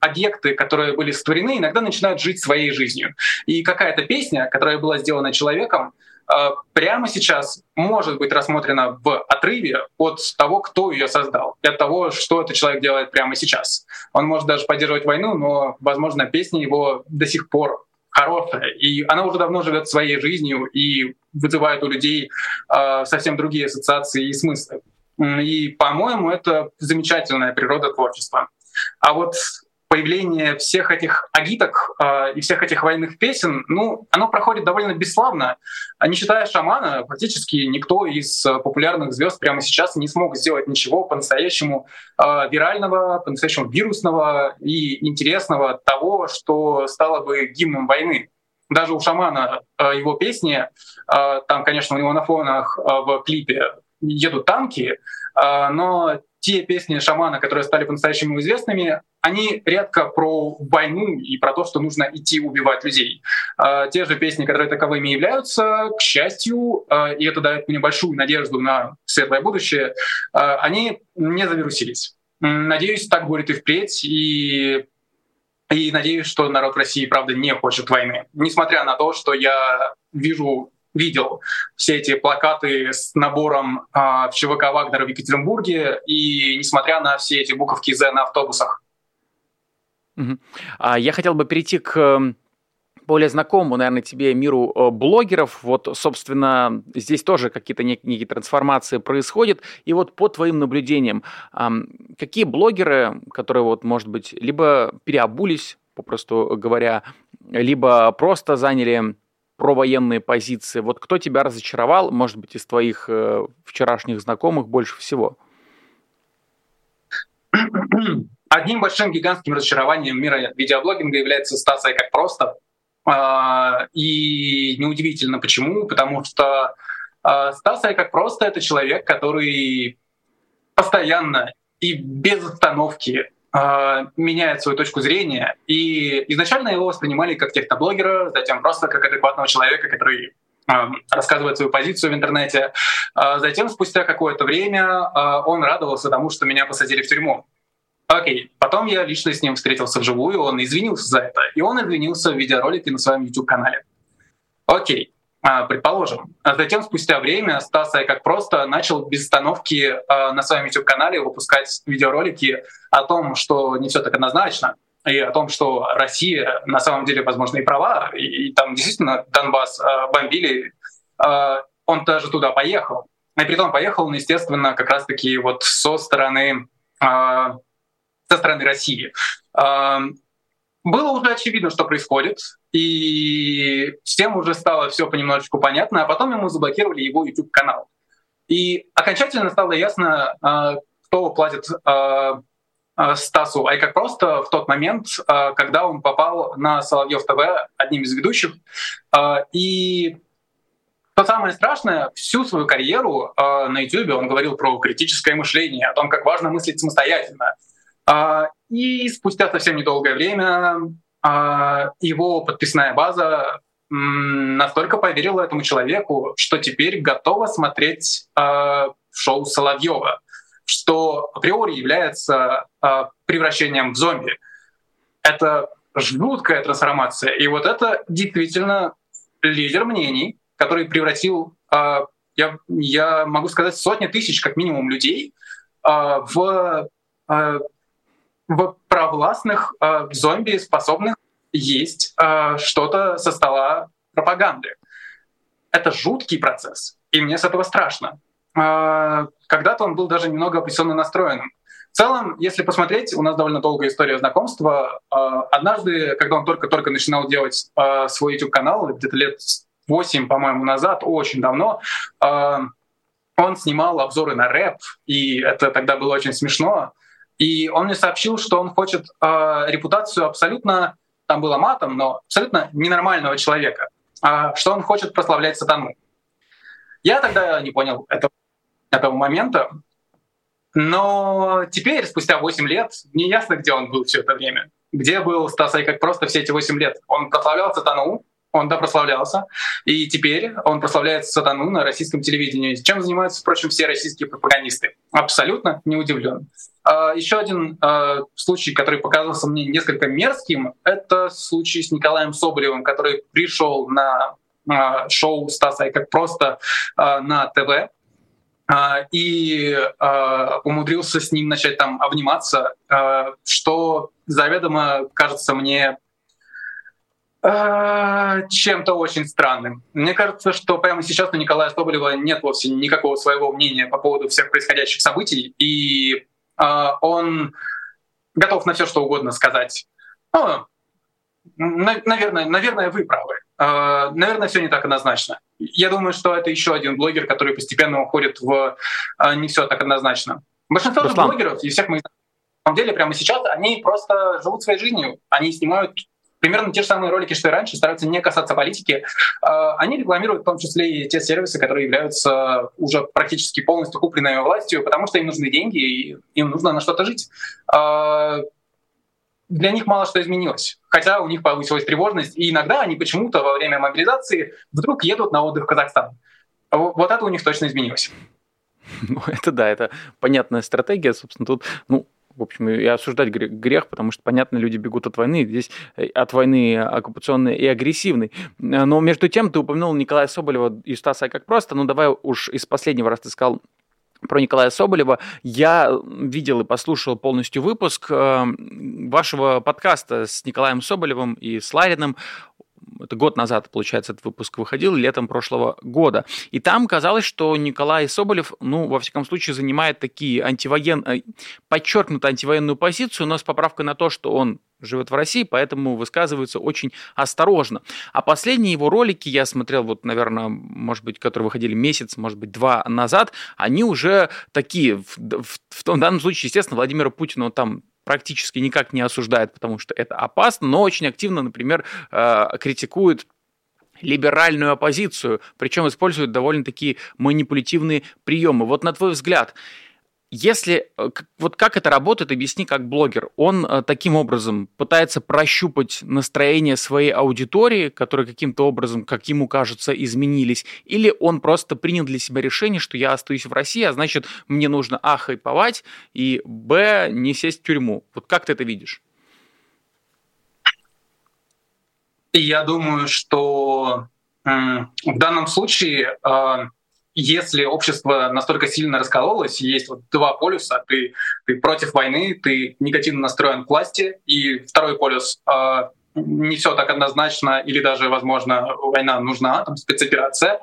объекты, которые были створены, иногда начинают жить своей жизнью. И какая-то песня, которая была сделана человеком, э, прямо сейчас может быть рассмотрена в отрыве от того, кто ее создал, от того, что этот человек делает прямо сейчас. Он может даже поддерживать войну, но, возможно, песня его до сих пор хорошая, и она уже давно живет своей жизнью и вызывает у людей э, совсем другие ассоциации и смыслы. И, по-моему, это замечательная природа творчества. А вот появление всех этих агиток э, и всех этих военных песен, ну, оно проходит довольно бесславно. А не считая шамана, практически никто из э, популярных звезд прямо сейчас не смог сделать ничего по-настоящему э, вирального, по-настоящему вирусного и интересного того, что стало бы гимном войны. Даже у шамана э, его песни, э, там, конечно, у него на фонах э, в клипе едут танки, но те песни шамана, которые стали по-настоящему известными, они редко про войну и про то, что нужно идти убивать людей. А, те же песни, которые таковыми являются, к счастью, а, и это дает мне большую надежду на светлое будущее, а, они не завирусились. Надеюсь, так будет и впредь, и и надеюсь, что народ России, правда, не хочет войны. Несмотря на то, что я вижу видел все эти плакаты с набором э, в ЧВК Вагнера в Екатеринбурге, и несмотря на все эти буковки «З» на автобусах. А я хотел бы перейти к более знакомому, наверное, тебе миру э, блогеров. Вот, собственно, здесь тоже какие-то некие трансформации происходят. И вот по твоим наблюдениям, какие блогеры, которые вот, может быть, либо переобулись, попросту говоря, либо просто заняли провоенные позиции. Вот кто тебя разочаровал, может быть, из твоих э, вчерашних знакомых больше всего? Одним большим гигантским разочарованием мира видеоблогинга является Стаса как просто. А, и неудивительно почему, потому что а, Стаса как просто это человек, который постоянно и без остановки меняет свою точку зрения. И изначально его воспринимали как техноблогера, затем просто как адекватного человека, который э, рассказывает свою позицию в интернете. Э, затем, спустя какое-то время, он радовался тому, что меня посадили в тюрьму. Окей, потом я лично с ним встретился вживую, он извинился за это, и он извинился в видеоролике на своем YouTube-канале. Окей, а, предположим. А затем, спустя время, Стас как просто начал без остановки а, на своем YouTube-канале выпускать видеоролики о том, что не все так однозначно, и о том, что Россия на самом деле, возможно, и права, и, и там действительно Донбасс бомбили. Он даже туда поехал. И при том поехал он, естественно, как раз-таки вот со стороны, со стороны России. Было уже очевидно, что происходит, и всем уже стало все понемножечку понятно, а потом ему заблокировали его YouTube-канал. И окончательно стало ясно, кто платит Стасу а и как просто в тот момент, когда он попал на Соловьев ТВ одним из ведущих. И что самое страшное, всю свою карьеру на YouTube он говорил про критическое мышление, о том, как важно мыслить самостоятельно. И спустя совсем недолгое время его подписная база настолько поверила этому человеку, что теперь готова смотреть э, шоу Соловьева, что априори является э, превращением в зомби. Это жуткая трансформация. И вот это действительно лидер мнений, который превратил, а, я, я могу сказать, сотни тысяч как минимум людей а, в, а, в провластных зомби, способных есть что-то со стола пропаганды. Это жуткий процесс, и мне с этого страшно. Когда-то он был даже немного оппозиционно настроенным. В целом, если посмотреть, у нас довольно долгая история знакомства. Однажды, когда он только-только начинал делать свой YouTube-канал, где-то лет 8, по-моему, назад, очень давно, а, он снимал обзоры на рэп, и это тогда было очень смешно. И он мне сообщил, что он хочет э, репутацию абсолютно, там было матом, но абсолютно ненормального человека, э, что он хочет прославлять сатану. Я тогда не понял этого, этого момента, но теперь, спустя 8 лет, не ясно, где он был все это время. Где был Стас как просто все эти 8 лет. Он прославлял сатану, он да прославлялся, и теперь он прославляет сатану на российском телевидении. Чем занимаются, впрочем, все российские пропагандисты? Абсолютно не удивлен. А, еще один а, случай, который показался мне несколько мерзким, это случай с Николаем Соболевым, который пришел на а, шоу Стаса и как просто на ТВ и умудрился с ним начать там обниматься, что заведомо кажется мне чем-то очень странным. Мне кажется, что прямо сейчас у Николая Соболева нет вовсе никакого своего мнения по поводу всех происходящих событий, и э, он готов на все что угодно сказать. Ну, на, наверное, наверное, вы правы. Э, наверное, все не так однозначно. Я думаю, что это еще один блогер, который постепенно уходит в э, не все так однозначно. Большинство же блогеров и всех мы на самом деле прямо сейчас они просто живут своей жизнью, они снимают примерно те же самые ролики, что и раньше, стараются не касаться политики. А, они рекламируют в том числе и те сервисы, которые являются уже практически полностью купленными властью, потому что им нужны деньги, и им нужно на что-то жить. А, для них мало что изменилось, хотя у них повысилась тревожность, и иногда они почему-то во время мобилизации вдруг едут на отдых в Казахстан. Вот это у них точно изменилось. Ну, это да, это понятная стратегия. Собственно, тут, ну, в общем, и осуждать грех, потому что, понятно, люди бегут от войны, здесь э, от войны оккупационной и агрессивной. Но между тем, ты упомянул Николая Соболева и Стаса как просто, ну давай уж из последнего, раз ты сказал про Николая Соболева. Я видел и послушал полностью выпуск э, вашего подкаста с Николаем Соболевым и с Лариным это год назад, получается, этот выпуск выходил, летом прошлого года. И там казалось, что Николай Соболев, ну, во всяком случае, занимает такие антивоен... Э, подчеркнуто антивоенную позицию, но с поправкой на то, что он живет в России, поэтому высказывается очень осторожно. А последние его ролики я смотрел, вот, наверное, может быть, которые выходили месяц, может быть, два назад, они уже такие, в, в, в данном случае, естественно, Владимира Путина там практически никак не осуждает, потому что это опасно, но очень активно, например, э, критикует либеральную оппозицию, причем используют довольно такие манипулятивные приемы. Вот на твой взгляд, если э, вот как это работает, объясни как блогер. Он э, таким образом пытается прощупать настроение своей аудитории, которые каким-то образом, как ему кажется, изменились, или он просто принял для себя решение, что я остаюсь в России, а значит мне нужно а хайповать и б не сесть в тюрьму. Вот как ты это видишь? Я думаю, что в данном случае э, если общество настолько сильно раскололось, есть вот два полюса, ты, ты против войны, ты негативно настроен к власти, и второй полюс э, не все так однозначно, или даже, возможно, война нужна, там спецоперация э,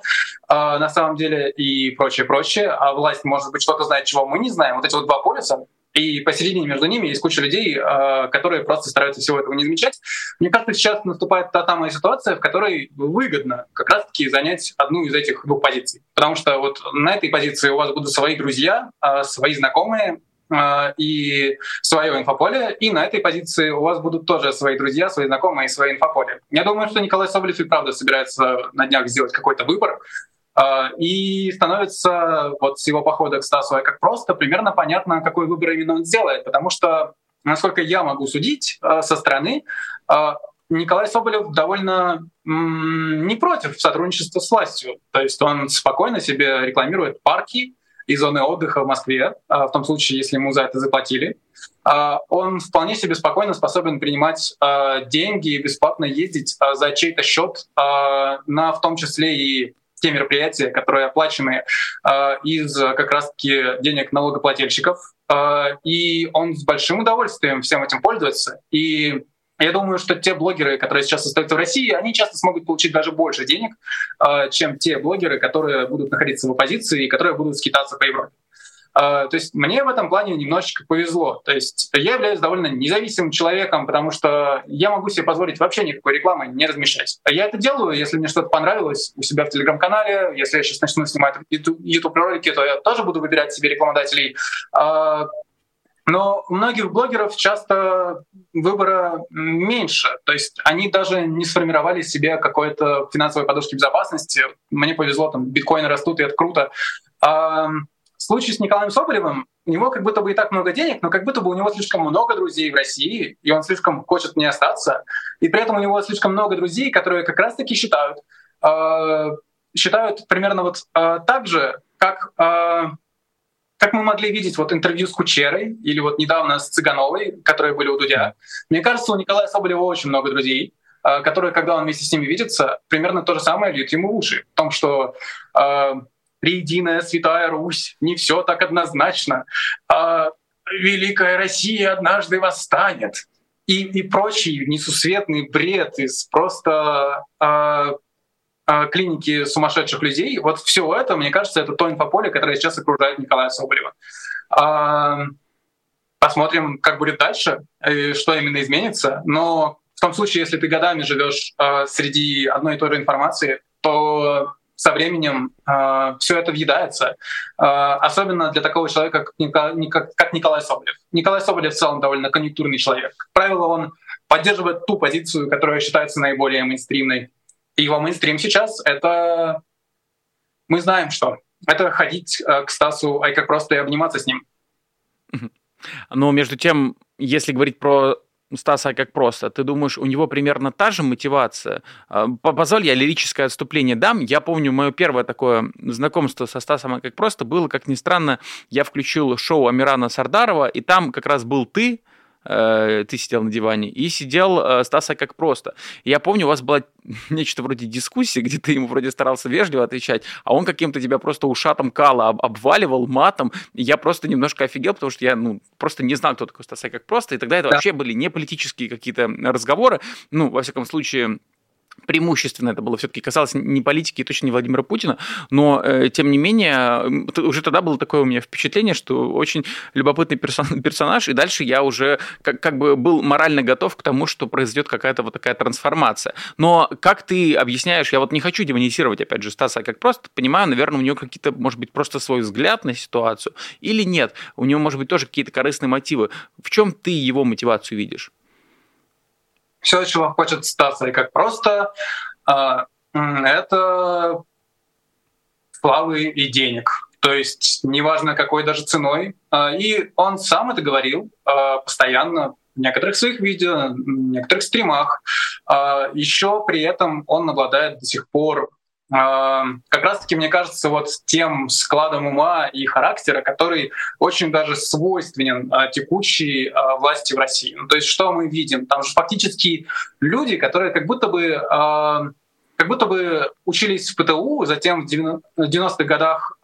на самом деле и прочее, прочее, а власть, может быть, что-то знает, чего мы не знаем. Вот эти вот два полюса, и посередине между ними есть куча людей, э, которые просто стараются всего этого не замечать. Мне кажется, сейчас наступает та самая ситуация, в которой выгодно как раз-таки занять одну из этих двух позиций. Потому что вот на этой позиции у вас будут свои друзья, э, свои знакомые, э, и свое инфополе, и на этой позиции у вас будут тоже свои друзья, свои знакомые и свои инфополе. Я думаю, что Николай Соболев и правда собирается на днях сделать какой-то выбор, а, и становится вот с его похода к Стасу как просто примерно понятно, какой выбор именно он сделает. Потому что, насколько я могу судить а, со стороны, а, Николай Соболев довольно не против сотрудничества с властью. То есть он спокойно себе рекламирует парки и зоны отдыха в Москве, в том случае, если ему за это заплатили. Он вполне себе спокойно способен принимать деньги и бесплатно ездить за чей-то счет, на в том числе и те мероприятия, которые оплачены э, из как раз-таки денег налогоплательщиков, э, и он с большим удовольствием всем этим пользуется. И я думаю, что те блогеры, которые сейчас остаются в России, они часто смогут получить даже больше денег, э, чем те блогеры, которые будут находиться в оппозиции и которые будут скитаться по Европе. А, то есть мне в этом плане немножечко повезло. То есть я являюсь довольно независимым человеком, потому что я могу себе позволить вообще никакой рекламы не размещать. Я это делаю, если мне что-то понравилось у себя в Телеграм-канале, если я сейчас начну снимать YouTube-ролики, то я тоже буду выбирать себе рекламодателей. А, но у многих блогеров часто выбора меньше. То есть они даже не сформировали себе какой-то финансовой подушки безопасности. Мне повезло, там биткоины растут, и это круто. Случае с Николаем Соболевым у него как будто бы и так много денег, но как будто бы у него слишком много друзей в России, и он слишком хочет не остаться. И при этом у него слишком много друзей, которые как раз-таки считают, э, считают примерно вот э, так же, как, э, как мы могли видеть вот интервью с Кучерой или вот недавно с Цыгановой, которые были у Дудя. Мне кажется, у Николая Соболева очень много друзей, э, которые, когда он вместе с ними видится, примерно то же самое льют ему в уши. В том, что э, Триединая Святая Русь, не все так однозначно. А Великая Россия однажды восстанет. И, и прочий несусветный бред из просто а, а, клиники сумасшедших людей. Вот все это, мне кажется, это то инфополе, которое сейчас окружает Николая Соболева. А, посмотрим, как будет дальше, и что именно изменится. Но в том случае, если ты годами живешь а, среди одной и той же информации, то со временем э, все это въедается. Э, особенно для такого человека, как, Ника, как, как Николай Соболев. Николай Соболев в целом довольно конъюнктурный человек. Как правило, он поддерживает ту позицию, которая считается наиболее мейнстримной. И его мейнстрим сейчас — это... Мы знаем, что. Это ходить э, к Стасу, а просто и обниматься с ним. Но между тем, если говорить про Стаса как просто. Ты думаешь, у него примерно та же мотивация? А, позволь, я лирическое отступление дам. Я помню, мое первое такое знакомство со Стасом как просто было, как ни странно, я включил шоу Амирана Сардарова, и там как раз был ты, Э, ты сидел на диване, и сидел э, Стаса как просто. Я помню, у вас была нечто вроде дискуссии, где ты ему вроде старался вежливо отвечать, а он каким-то тебя просто ушатом кала об, обваливал матом. И я просто немножко офигел, потому что я ну, просто не знал, кто такой Стаса как просто. И тогда это да. вообще были не политические какие-то разговоры. Ну, во всяком случае, преимущественно это было все-таки касалось не политики и точно не Владимира Путина, но э, тем не менее уже тогда было такое у меня впечатление, что очень любопытный персон, персонаж, и дальше я уже как, как бы был морально готов к тому, что произойдет какая-то вот такая трансформация. Но как ты объясняешь, я вот не хочу демонизировать опять же Стаса, как просто понимаю, наверное, у него какие-то, может быть, просто свой взгляд на ситуацию, или нет, у него, может быть, тоже какие-то корыстные мотивы. В чем ты его мотивацию видишь? Все, чего хочет Стаса, и как просто, а, это славы и денег. То есть неважно какой даже ценой. А, и он сам это говорил а, постоянно в некоторых своих видео, в некоторых стримах. Еще при этом он обладает до сих пор как раз-таки, мне кажется, вот тем складом ума и характера, который очень даже свойственен а, текущей а, власти в России. Ну, то есть что мы видим? Там же фактически люди, которые как будто бы а, как будто бы учились в ПТУ, затем в 90-х годах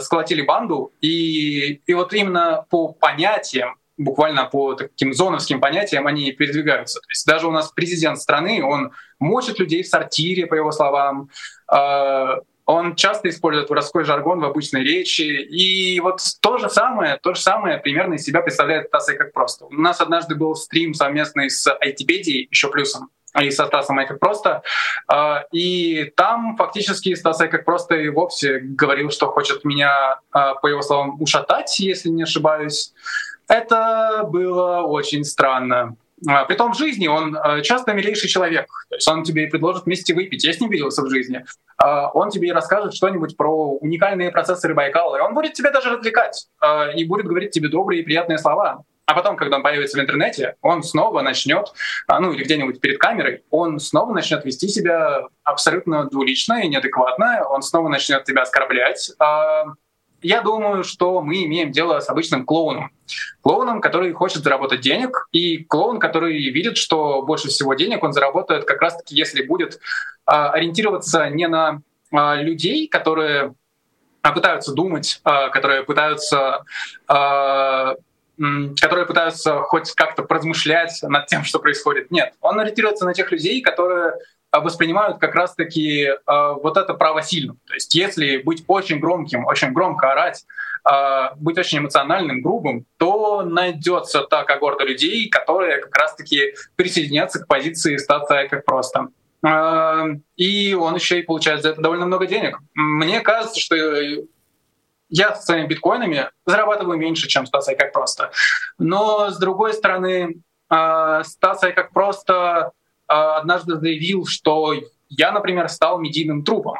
сколотили банду, и, и вот именно по понятиям буквально по таким зоновским понятиям они передвигаются. То есть даже у нас президент страны, он мочит людей в сортире, по его словам, а, он часто использует воровской жаргон в обычной речи. И вот то же самое, то же самое примерно из себя представляет Стаса как просто. У нас однажды был стрим совместный с IT-педией, еще плюсом, и со Стасом как просто. А, и там фактически Стас как просто и вовсе говорил, что хочет меня, а, по его словам, ушатать, если не ошибаюсь. Это было очень странно. А, при том в жизни он часто милейший человек. То есть он тебе предложит вместе выпить. Я с ним виделся в жизни. Он тебе расскажет что-нибудь про уникальные процессоры Байкала. И он будет тебя даже развлекать. И будет говорить тебе добрые и приятные слова. А потом, когда он появится в интернете, он снова начнет, а, ну или где-нибудь перед камерой, он снова начнет вести себя абсолютно двулично и неадекватно, он снова начнет тебя оскорблять. А, я думаю, что мы имеем дело с обычным клоуном. Клоуном, который хочет заработать денег, и клоун, который видит, что больше всего денег он заработает как раз-таки, если будет а, ориентироваться не на людей, которые пытаются думать, которые пытаются которые пытаются хоть как-то размышлять над тем, что происходит. Нет, он ориентируется на тех людей, которые а, воспринимают как раз-таки э, вот это право сильным. То есть если быть очень громким, очень громко орать, э, быть очень эмоциональным, грубым, то найдется та когорта людей, которые как раз-таки присоединятся к позиции статуя как просто. Э, и он еще и получает за это довольно много денег. Мне кажется, что я с своими биткоинами зарабатываю меньше, чем Стас как просто. Но с другой стороны, а, Стас как просто а, однажды заявил, что я, например, стал медийным трупом.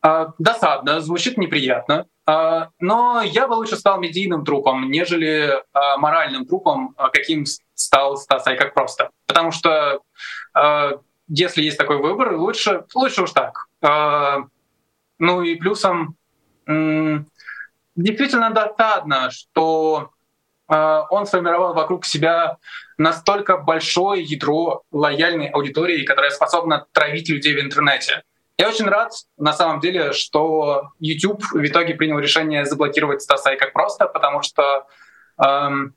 А, досадно, звучит неприятно, но я бы лучше стал медийным трупом, нежели моральным трупом, каким стал Стас как просто. Потому что если есть такой выбор, лучше, лучше уж так. Ну и плюсом действительно досадно, что э, он сформировал вокруг себя настолько большое ядро лояльной аудитории, которая способна травить людей в интернете. Я очень рад, на самом деле, что YouTube в итоге принял решение заблокировать Стаса и как просто, потому что эм,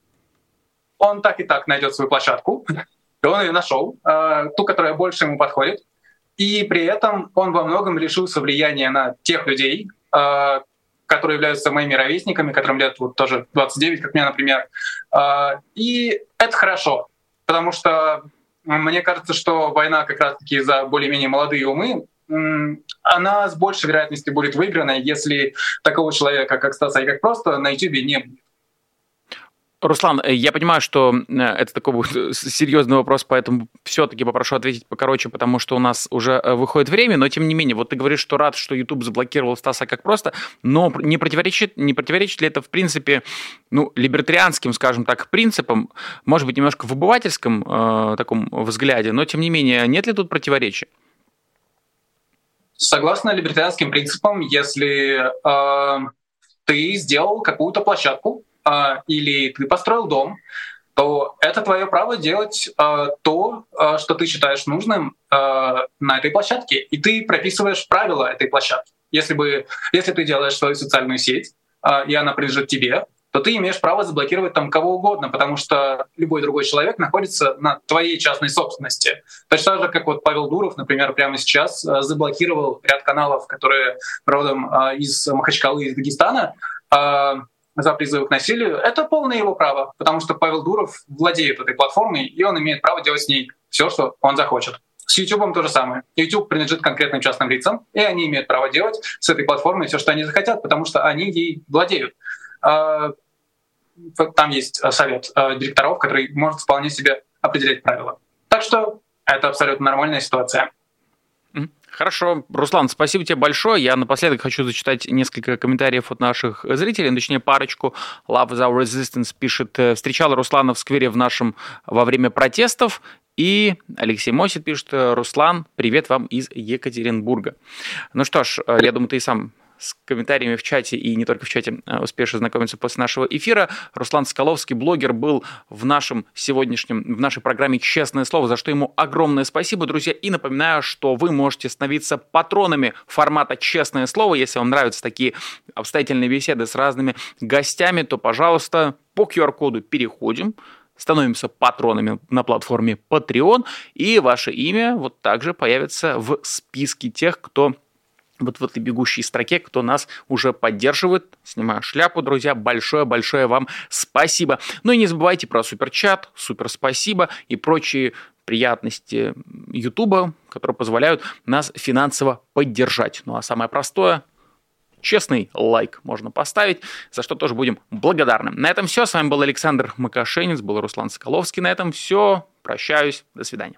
он так и так найдет свою площадку, и он ее нашел, э, ту, которая больше ему подходит. И при этом он во многом лишился влияния на тех людей, э, которые являются моими ровесниками, которым лет вот тоже 29, как мне, например. А, и это хорошо, потому что мне кажется, что война как раз-таки за более-менее молодые умы, она с большей вероятностью будет выиграна, если такого человека, как Стаса и как просто, на YouTube не будет. Руслан, э, я понимаю, что э, это такой будет серьезный вопрос, поэтому все-таки попрошу ответить покороче, потому что у нас уже э, выходит время, но тем не менее, вот ты говоришь, что рад, что YouTube заблокировал Стаса как просто, но не противоречит, не противоречит ли это, в принципе, ну, либертарианским, скажем так, принципам, может быть, немножко в обывательском э, таком взгляде, но тем не менее, нет ли тут противоречия? Согласно либертарианским принципам, если э, ты сделал какую-то площадку, или ты построил дом, то это твое право делать э, то, э, что ты считаешь нужным э, на этой площадке. И ты прописываешь правила этой площадки. Если, бы, если ты делаешь свою социальную сеть, э, и она принадлежит тебе, то ты имеешь право заблокировать там кого угодно, потому что любой другой человек находится на твоей частной собственности. Точно так же, как вот Павел Дуров, например, прямо сейчас заблокировал ряд каналов, которые родом из Махачкалы, из Дагестана, за призывы к насилию, это полное его право, потому что Павел Дуров владеет этой платформой, и он имеет право делать с ней все, что он захочет. С YouTube то же самое. YouTube принадлежит конкретным частным лицам, и они имеют право делать с этой платформой все, что они захотят, потому что они ей владеют. А, там есть совет а, директоров, который может вполне себе определять правила. Так что это абсолютно нормальная ситуация. Хорошо. Руслан, спасибо тебе большое. Я напоследок хочу зачитать несколько комментариев от наших зрителей, точнее парочку. Love our resistance пишет, «Э, встречал Руслана в сквере в нашем во время протестов. И Алексей Мосит пишет, Руслан, привет вам из Екатеринбурга. Ну что ж, э, я думаю, ты и сам с комментариями в чате и не только в чате а, успеешь ознакомиться после нашего эфира. Руслан Скаловский, блогер, был в нашем сегодняшнем, в нашей программе «Честное слово», за что ему огромное спасибо, друзья. И напоминаю, что вы можете становиться патронами формата «Честное слово». Если вам нравятся такие обстоятельные беседы с разными гостями, то, пожалуйста, по QR-коду переходим, становимся патронами на платформе Patreon, и ваше имя вот также появится в списке тех, кто вот в этой бегущей строке, кто нас уже поддерживает. Снимаю шляпу, друзья. Большое-большое вам спасибо. Ну и не забывайте про суперчат, супер спасибо и прочие приятности Ютуба, которые позволяют нас финансово поддержать. Ну а самое простое честный лайк можно поставить, за что тоже будем благодарны. На этом все. С вами был Александр Макашенец, был Руслан Соколовский. На этом все. Прощаюсь. До свидания.